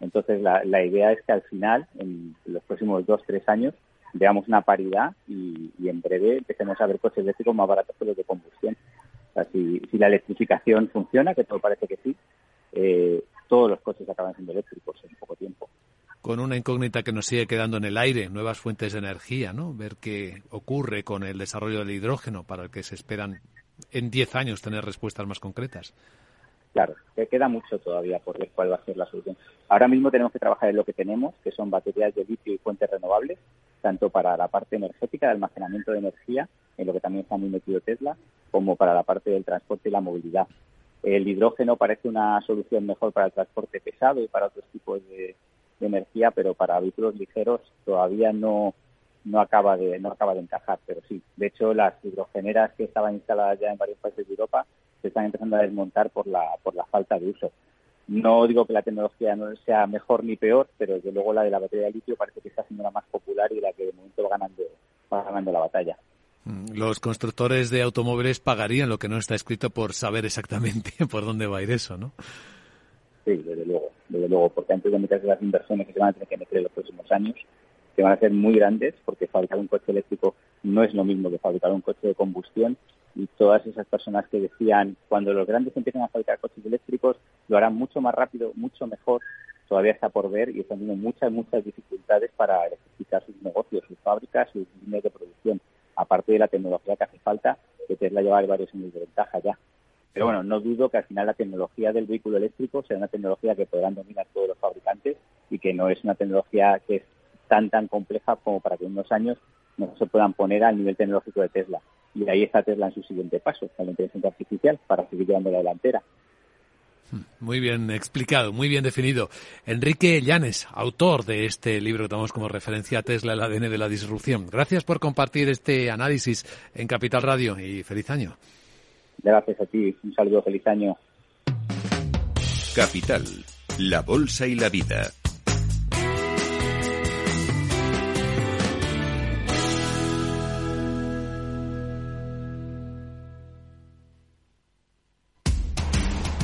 Entonces la, la idea es que al final, en los próximos dos, tres años, veamos una paridad y, en breve empecemos a ver coches eléctricos más baratos que los de combustión. O sea, si, si la electrificación funciona, que todo parece que sí, eh, todos los coches acaban siendo eléctricos en poco tiempo con una incógnita que nos sigue quedando en el aire, nuevas fuentes de energía, ¿no? Ver qué ocurre con el desarrollo del hidrógeno para el que se esperan en 10 años tener respuestas más concretas. Claro, que queda mucho todavía por ver cuál va a ser la solución. Ahora mismo tenemos que trabajar en lo que tenemos, que son baterías de litio y fuentes renovables, tanto para la parte energética, de almacenamiento de energía, en lo que también está muy metido Tesla, como para la parte del transporte y la movilidad. El hidrógeno parece una solución mejor para el transporte pesado y para otros tipos de, energía, pero para vehículos ligeros todavía no no acaba de no acaba de encajar, pero sí. De hecho, las hidrogeneras que estaban instaladas ya en varios países de Europa se están empezando a desmontar por la por la falta de uso. No digo que la tecnología no sea mejor ni peor, pero desde luego la de la batería de litio parece que está siendo la más popular y la que de momento va ganando va ganando la batalla. Mm, los constructores de automóviles pagarían lo que no está escrito por saber exactamente por dónde va a ir eso, ¿no? Sí, desde luego, desde luego, porque antes de meterse las inversiones que se van a tener que meter en los próximos años, que van a ser muy grandes, porque fabricar un coche eléctrico no es lo mismo que fabricar un coche de combustión. Y todas esas personas que decían, cuando los grandes empiecen a fabricar coches eléctricos, lo harán mucho más rápido, mucho mejor, todavía está por ver y están teniendo muchas, muchas dificultades para electrificar sus negocios, sus fábricas, sus líneas de producción. Aparte de la tecnología que hace falta, que Tesla lleva varios años de ventaja ya. Pero bueno, no dudo que al final la tecnología del vehículo eléctrico será una tecnología que podrán dominar todos los fabricantes y que no es una tecnología que es tan, tan compleja como para que en unos años no se puedan poner al nivel tecnológico de Tesla. Y ahí está Tesla en su siguiente paso, con la inteligencia artificial, para seguir llevando la delantera. Muy bien explicado, muy bien definido. Enrique Llanes, autor de este libro que tomamos como referencia a Tesla, el ADN de la disrupción. Gracias por compartir este análisis en Capital Radio y feliz año. Gracias a ti, un saludo, feliz año. Capital, la Bolsa y la Vida.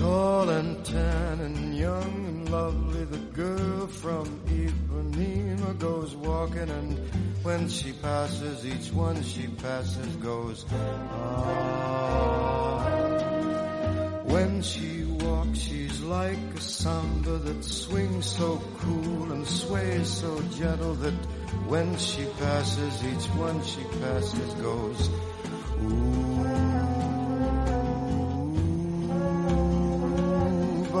Tall and tan and young and lovely, the girl from Ipanema goes walking, and when she passes, each one she passes goes, ah. When she walks, she's like a samba that swings so cool and sways so gentle that when she passes, each one she passes goes, ooh.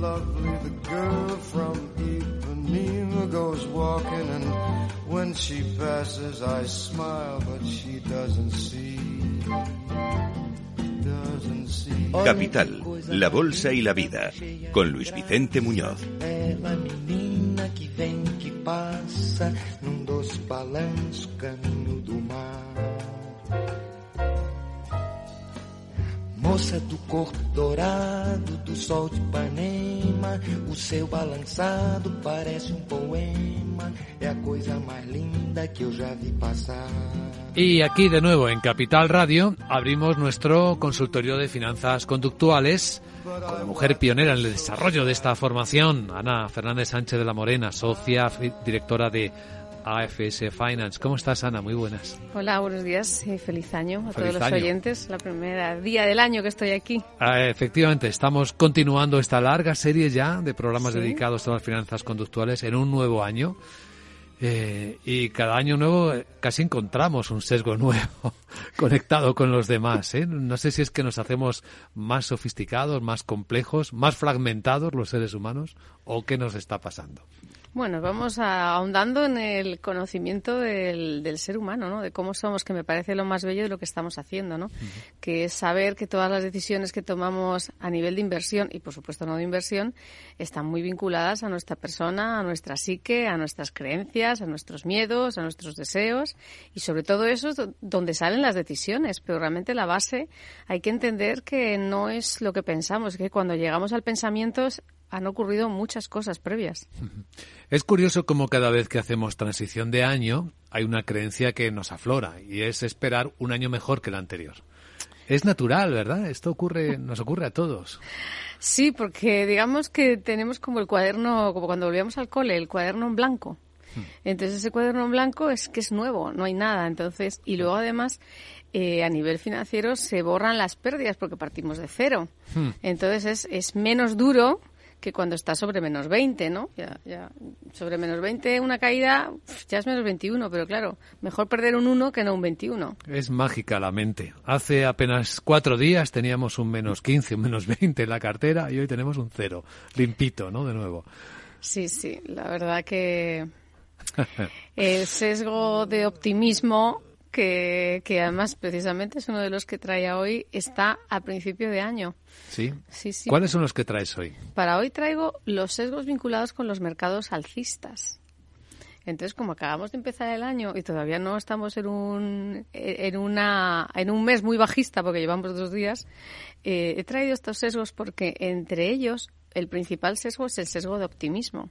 lovely, the girl from Ipanema goes walking, and when she passes, I smile, but she doesn't see. Doesn't see. Capital, la Bolsa y la Vida, con Luis Vicente Muñoz. Do dourado do sol de o seu balançado parece um poema, é a coisa mais linda que eu já vi passar. Y aquí de nuevo en Capital Radio abrimos nuestro consultorio de finanzas conductuales con la mujer pionera en el desarrollo de esta formación, Ana Fernández Sánchez de la Morena, socia directora de AFS Finance. ¿Cómo estás, Ana? Muy buenas. Hola, buenos días y feliz año a Feliz todos los año. oyentes. La primera día del año que estoy aquí. Ah, efectivamente, estamos continuando esta larga serie ya de programas Sí. dedicados a las finanzas conductuales en un nuevo año. Eh, y cada año nuevo eh, casi encontramos un sesgo nuevo conectado con los demás. ¿eh? No sé si es que nos hacemos más sofisticados, más complejos, más fragmentados los seres humanos o qué nos está pasando. Bueno, vamos a- ahondando en el conocimiento del, del ser humano, ¿no? De cómo somos, que me parece lo más bello de lo que estamos haciendo, ¿no? Que es saber que todas las decisiones que tomamos a nivel de inversión y, por supuesto, no de inversión, están muy vinculadas a nuestra persona, a nuestra psique, a nuestras creencias, a nuestros miedos, a nuestros deseos y, sobre todo, eso es do- donde salen las decisiones. Pero realmente la base hay que entender que no es lo que pensamos, que cuando llegamos al pensamiento han ocurrido muchas cosas previas. Es curioso como cada vez que hacemos transición de año hay una creencia que nos aflora y es esperar un año mejor que el anterior. Es natural, ¿verdad? Esto ocurre, nos ocurre a todos. Sí, porque digamos que tenemos como el cuaderno, como cuando volvíamos al cole, el cuaderno en blanco. Entonces ese cuaderno en blanco es que es nuevo, no hay nada. Entonces, y luego además eh, a nivel financiero se borran las pérdidas porque partimos de cero. Hmm. Entonces es, es menos duro que cuando está sobre menos 20, ¿no? Ya, ya, sobre menos 20 una caída ya es menos 21, pero claro, mejor perder un 1 que no un 21. Es mágica la mente. Hace apenas cuatro días teníamos un menos 15, un menos 20 en la cartera y hoy tenemos un cero. Limpito, ¿no? De nuevo. Sí, sí, la verdad que el sesgo de optimismo que, que además precisamente es uno de los que trae hoy está a principio de año. ¿Sí? Sí, sí. ¿Cuáles son los que traes hoy? Para hoy traigo los sesgos vinculados con los mercados alcistas. Entonces, como acabamos de empezar el año y todavía no estamos en un, en una, en un mes muy bajista porque llevamos dos días, eh, he traído estos sesgos porque entre ellos el principal sesgo es el sesgo de optimismo.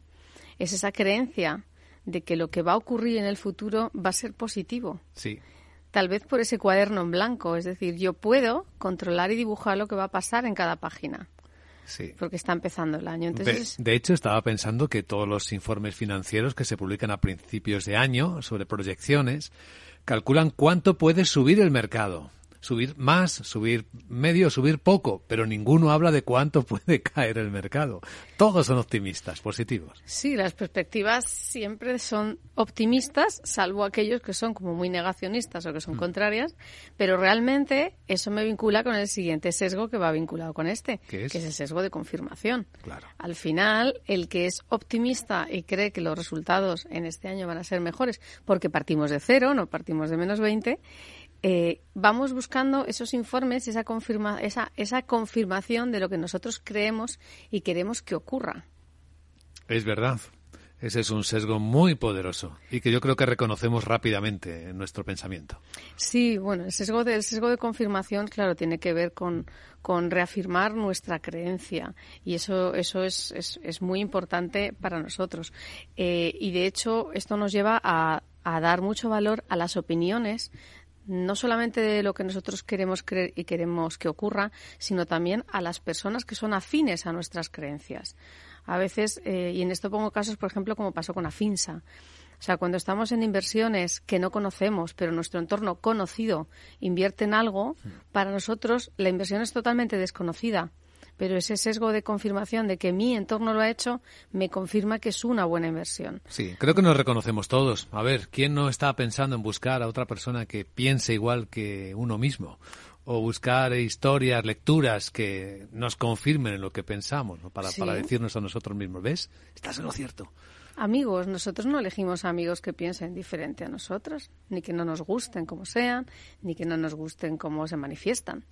Es esa creencia de que lo que va a ocurrir en el futuro va a ser positivo. Sí. Tal vez por ese cuaderno en blanco, es decir, yo puedo controlar y dibujar lo que va a pasar en cada página. Sí. Porque está empezando el año. De, Entonces, de hecho, estaba pensando que todos los informes financieros que se publican a principios de año sobre proyecciones calculan cuánto puede subir el mercado. Subir más, subir medio, subir poco, pero ninguno habla de cuánto puede caer el mercado. Todos son optimistas, positivos. Sí, las perspectivas siempre son optimistas, salvo aquellos que son como muy negacionistas o que Mm. son contrarias, pero realmente eso me vincula con el siguiente sesgo que va vinculado con este, que es el sesgo de confirmación. Claro. Al final, el que es optimista y cree que los resultados en este año van a ser mejores, porque partimos de cero, no partimos de menos 20, eh, vamos buscando esos informes, esa, confirma, esa, esa confirmación de lo que nosotros creemos y queremos que ocurra. Es verdad. Ese es un sesgo muy poderoso y que yo creo que reconocemos rápidamente en nuestro pensamiento. Sí, bueno, el sesgo de, el sesgo de confirmación, claro, tiene que ver con, con reafirmar nuestra creencia y eso, eso es, es, es muy importante para nosotros. Eh, y de hecho, esto nos lleva a, a dar mucho valor a las opiniones no solamente de lo que nosotros queremos creer y queremos que ocurra, sino también a las personas que son afines a nuestras creencias. A veces, eh, y en esto pongo casos, por ejemplo, como pasó con Afinsa. O sea, cuando estamos en inversiones que no conocemos, pero nuestro entorno conocido invierte en algo, para nosotros la inversión es totalmente desconocida. Pero ese sesgo de confirmación de que mi entorno lo ha hecho me confirma que es una buena inversión. Sí, creo que nos reconocemos todos. A ver, ¿quién no está pensando en buscar a otra persona que piense igual que uno mismo? O buscar historias, lecturas que nos confirmen en lo que pensamos, ¿no? para, Sí. para decirnos a nosotros mismos, ¿ves? Estás en lo cierto. Amigos, nosotros no elegimos amigos que piensen diferente a nosotros, ni que no nos gusten como sean, ni que no nos gusten como se manifiestan.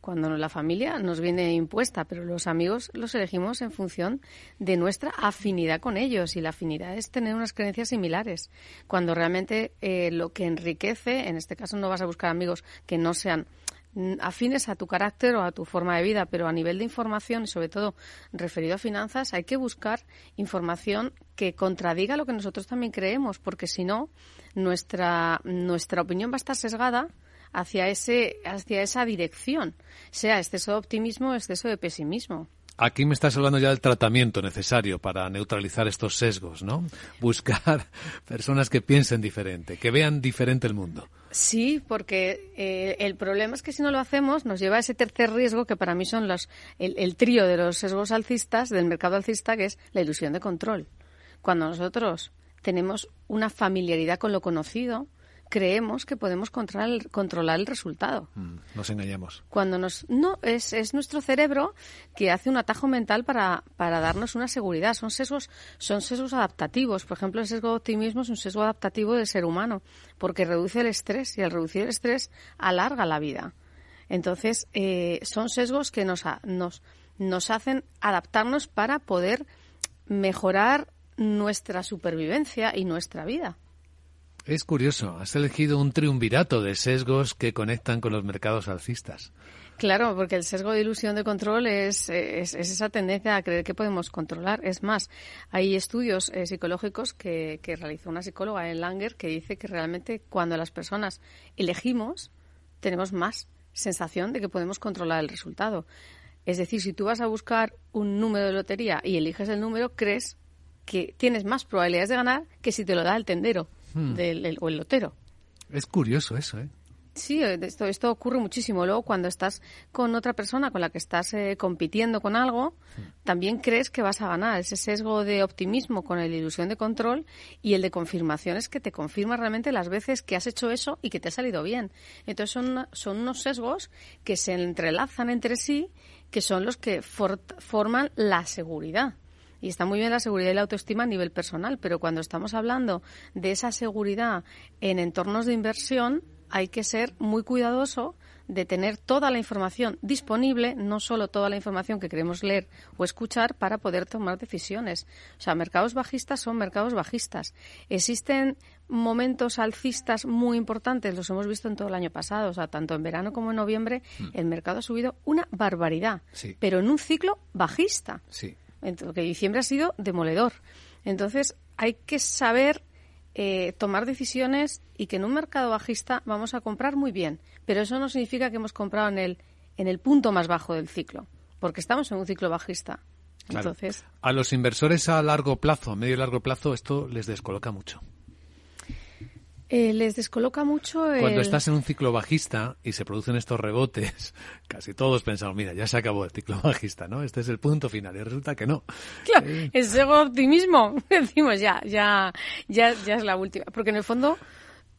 Cuando la familia nos viene impuesta, pero los amigos los elegimos en función de nuestra afinidad con ellos y la afinidad es tener unas creencias similares. Cuando realmente eh, lo que enriquece, en este caso no vas a buscar amigos que no sean afines a tu carácter o a tu forma de vida, pero a nivel de información y sobre todo referido a finanzas, hay que buscar información que contradiga lo que nosotros también creemos, porque si no, nuestra, nuestra opinión va a estar sesgada hacia, ese, hacia esa dirección, sea exceso de optimismo o exceso de pesimismo. Aquí me estás hablando ya del tratamiento necesario para neutralizar estos sesgos, ¿no? Buscar personas que piensen diferente, que vean diferente el mundo. Sí, porque eh, el problema es que si no lo hacemos nos lleva a ese tercer riesgo que para mí son los, el, el trío de los sesgos alcistas, del mercado alcista, que es la ilusión de control. Cuando nosotros tenemos una familiaridad con lo conocido, creemos que podemos controlar el, controlar el resultado. Mm, Nos engañamos. Cuando nos no es, es nuestro cerebro que hace un atajo mental para, para darnos una seguridad. Son sesgos, son sesgos adaptativos. Por ejemplo, el sesgo de optimismo es un sesgo adaptativo del ser humano, porque reduce el estrés y al reducir el estrés alarga la vida. Entonces, eh, son sesgos que nos, nos, nos hacen adaptarnos para poder mejorar nuestra supervivencia y nuestra vida. Es curioso, has elegido un triunvirato de sesgos que conectan con los mercados alcistas. Claro, porque el sesgo de ilusión de control es, es, es esa tendencia a creer que podemos controlar. Es más, hay estudios eh, psicológicos que, que realizó una psicóloga en Langer que dice que realmente cuando las personas elegimos, tenemos más sensación de que podemos controlar el resultado. Es decir, si tú vas a buscar un número de lotería y eliges el número, crees que tienes más probabilidades de ganar que si te lo da el tendero Hmm. del, el- o el lotero. Es curioso eso, ¿eh? Sí, eh, esto, esto ocurre muchísimo. Luego, cuando estás con otra persona con la que estás eh, compitiendo con algo, también crees que vas a ganar. Ese sesgo de optimismo con el ilusión de control y el de confirmación es que te confirma realmente las veces que has hecho eso y que te ha salido bien. Entonces, son, son unos sesgos que se entrelazan entre sí, que son los que for- forman la seguridad. Y está muy bien la seguridad y la autoestima a nivel personal, pero cuando estamos hablando de esa seguridad en entornos de inversión, hay que ser muy cuidadoso de tener toda la información disponible, no solo toda la información que queremos leer o escuchar para poder tomar decisiones. O sea, mercados bajistas son mercados bajistas. Existen momentos alcistas muy importantes, los hemos visto en todo el año pasado, o sea, tanto en verano como en noviembre, el mercado ha subido una barbaridad, Sí. pero en un ciclo bajista. Sí. Entonces, que diciembre ha sido demoledor. Entonces, hay que saber eh, tomar decisiones y que en un mercado bajista vamos a comprar muy bien. Pero eso no significa que hemos comprado en el, en el punto más bajo del ciclo, porque estamos en un ciclo bajista. Claro. Entonces, A los inversores a largo plazo, a medio y largo plazo, esto les descoloca mucho. Eh, les descoloca mucho el... Cuando estás en un ciclo bajista y se producen estos rebotes, casi todos pensamos, mira, ya se acabó el ciclo bajista, ¿no? Este es el punto final. Y resulta que no. Claro, es ego optimismo. Decimos ya, ya, ya, ya es la última. Porque en el fondo,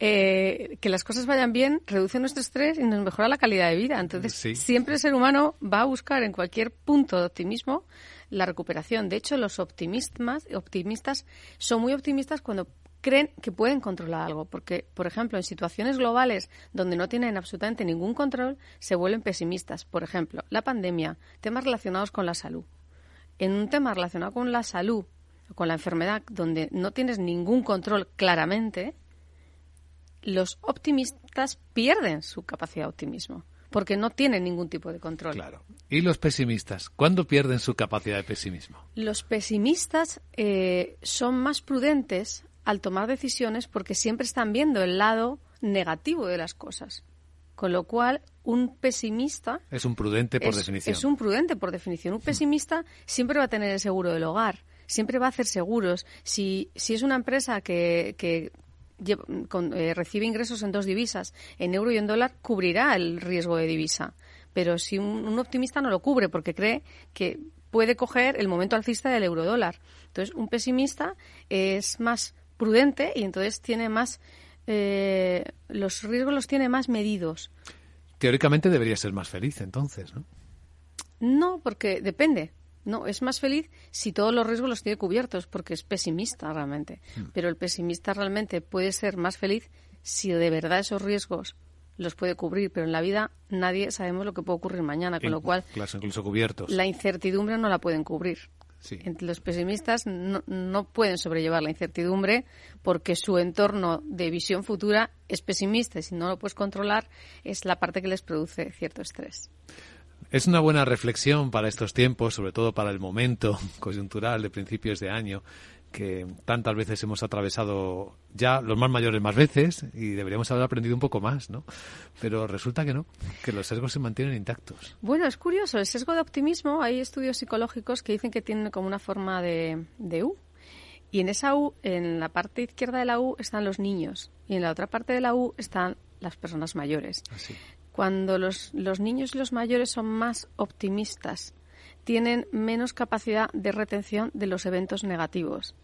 eh, que las cosas vayan bien reduce nuestro estrés y nos mejora la calidad de vida. Entonces, Sí. siempre el ser humano va a buscar en cualquier punto de optimismo la recuperación. De hecho, los optimistas, optimistas son muy optimistas cuando creen que pueden controlar algo, porque, por ejemplo, en situaciones globales donde no tienen absolutamente ningún control, se vuelven pesimistas. Por ejemplo, la pandemia, temas relacionados con la salud en un tema relacionado con la salud con la enfermedad donde no tienes ningún control claramente, los optimistas pierden su capacidad de optimismo porque no tienen ningún tipo de control. Claro. ¿Y los pesimistas? ¿Cuándo pierden su capacidad de pesimismo? Los pesimistas eh, son más prudentes al tomar decisiones porque siempre están viendo el lado negativo de las cosas. Con lo cual, un pesimista Es un prudente por es, definición. es un prudente por definición. Un pesimista siempre va a tener el seguro del hogar, siempre va a hacer seguros. Si, si es una empresa que, que lleva- con- eh, recibe ingresos en dos divisas, en euro y en dólar, cubrirá el riesgo de divisa. Pero si un, un optimista no lo cubre porque cree que puede coger el momento alcista del euro dólar. Entonces, un pesimista es más prudente y entonces tiene más. eh, los riesgos los tiene más medidos. Teóricamente debería ser más feliz entonces, ¿no? No, porque depende. No, es más feliz si todos los riesgos los tiene cubiertos, porque es pesimista realmente. Pero el pesimista realmente puede ser más feliz si de verdad esos riesgos los puede cubrir. Pero en la vida nadie sabemos lo que puede ocurrir mañana, con lo cual Claro, incluso cubiertos. la incertidumbre no la pueden cubrir. Sí. Los pesimistas no, no pueden sobrellevar la incertidumbre porque su entorno de visión futura es pesimista y si no lo puedes controlar es la parte que les produce cierto estrés. Es una buena reflexión para estos tiempos, sobre todo para el momento coyuntural de principios de año, que tantas veces hemos atravesado ya los más mayores más veces y deberíamos haber aprendido un poco más, ¿no? Pero resulta que no, que los sesgos se mantienen intactos. Bueno, es curioso, el sesgo de optimismo, hay estudios psicológicos que dicen que tienen como una forma de, de U. Y en esa U, en la parte izquierda de la U están los niños y en la otra parte de la U están las personas mayores. Así. Cuando los, los niños y los mayores son más optimistas, tienen menos capacidad de retención de los eventos negativos.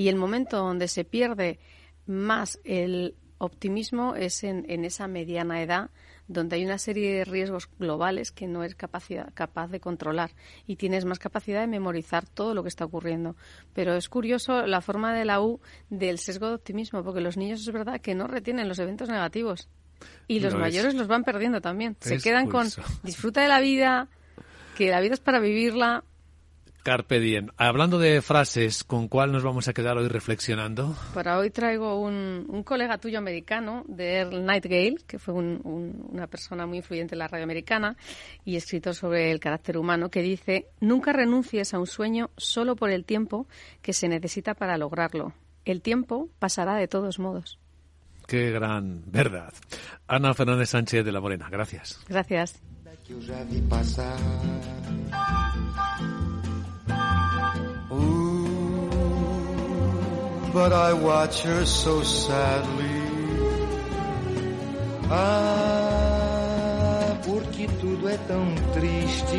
Y el momento donde se pierde más el optimismo es en, en esa mediana edad, donde hay una serie de riesgos globales que no eres capacidad, capaz de controlar y tienes más capacidad de memorizar todo lo que está ocurriendo. Pero es curioso la forma de la U del sesgo de optimismo, porque los niños es verdad que no retienen los eventos negativos. Y los Lo es. mayores los van perdiendo también. Se quedan curioso. con disfruta de la vida, que la vida es para vivirla. Carpe diem. Hablando de frases, ¿con cuál nos vamos a quedar hoy reflexionando? Para hoy traigo un, un colega tuyo americano, de Earl Nightingale, que fue un- un- una persona muy influyente en la radio americana y escritor sobre el carácter humano, que dice, nunca renuncies a un sueño solo por el tiempo que se necesita para lograrlo. El tiempo pasará de todos modos. Qué gran verdad. Ana Fernández Sánchez de la Morena, gracias. Gracias. But I watch her so sadly. Ah, porque tudo é tão triste.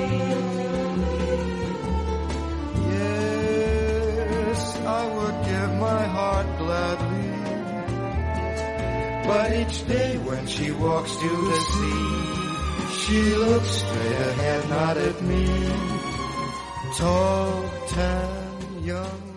Yes, I would give my heart gladly. But each day when she walks to the sea, she looks straight ahead, not at me. Tall, tan, young.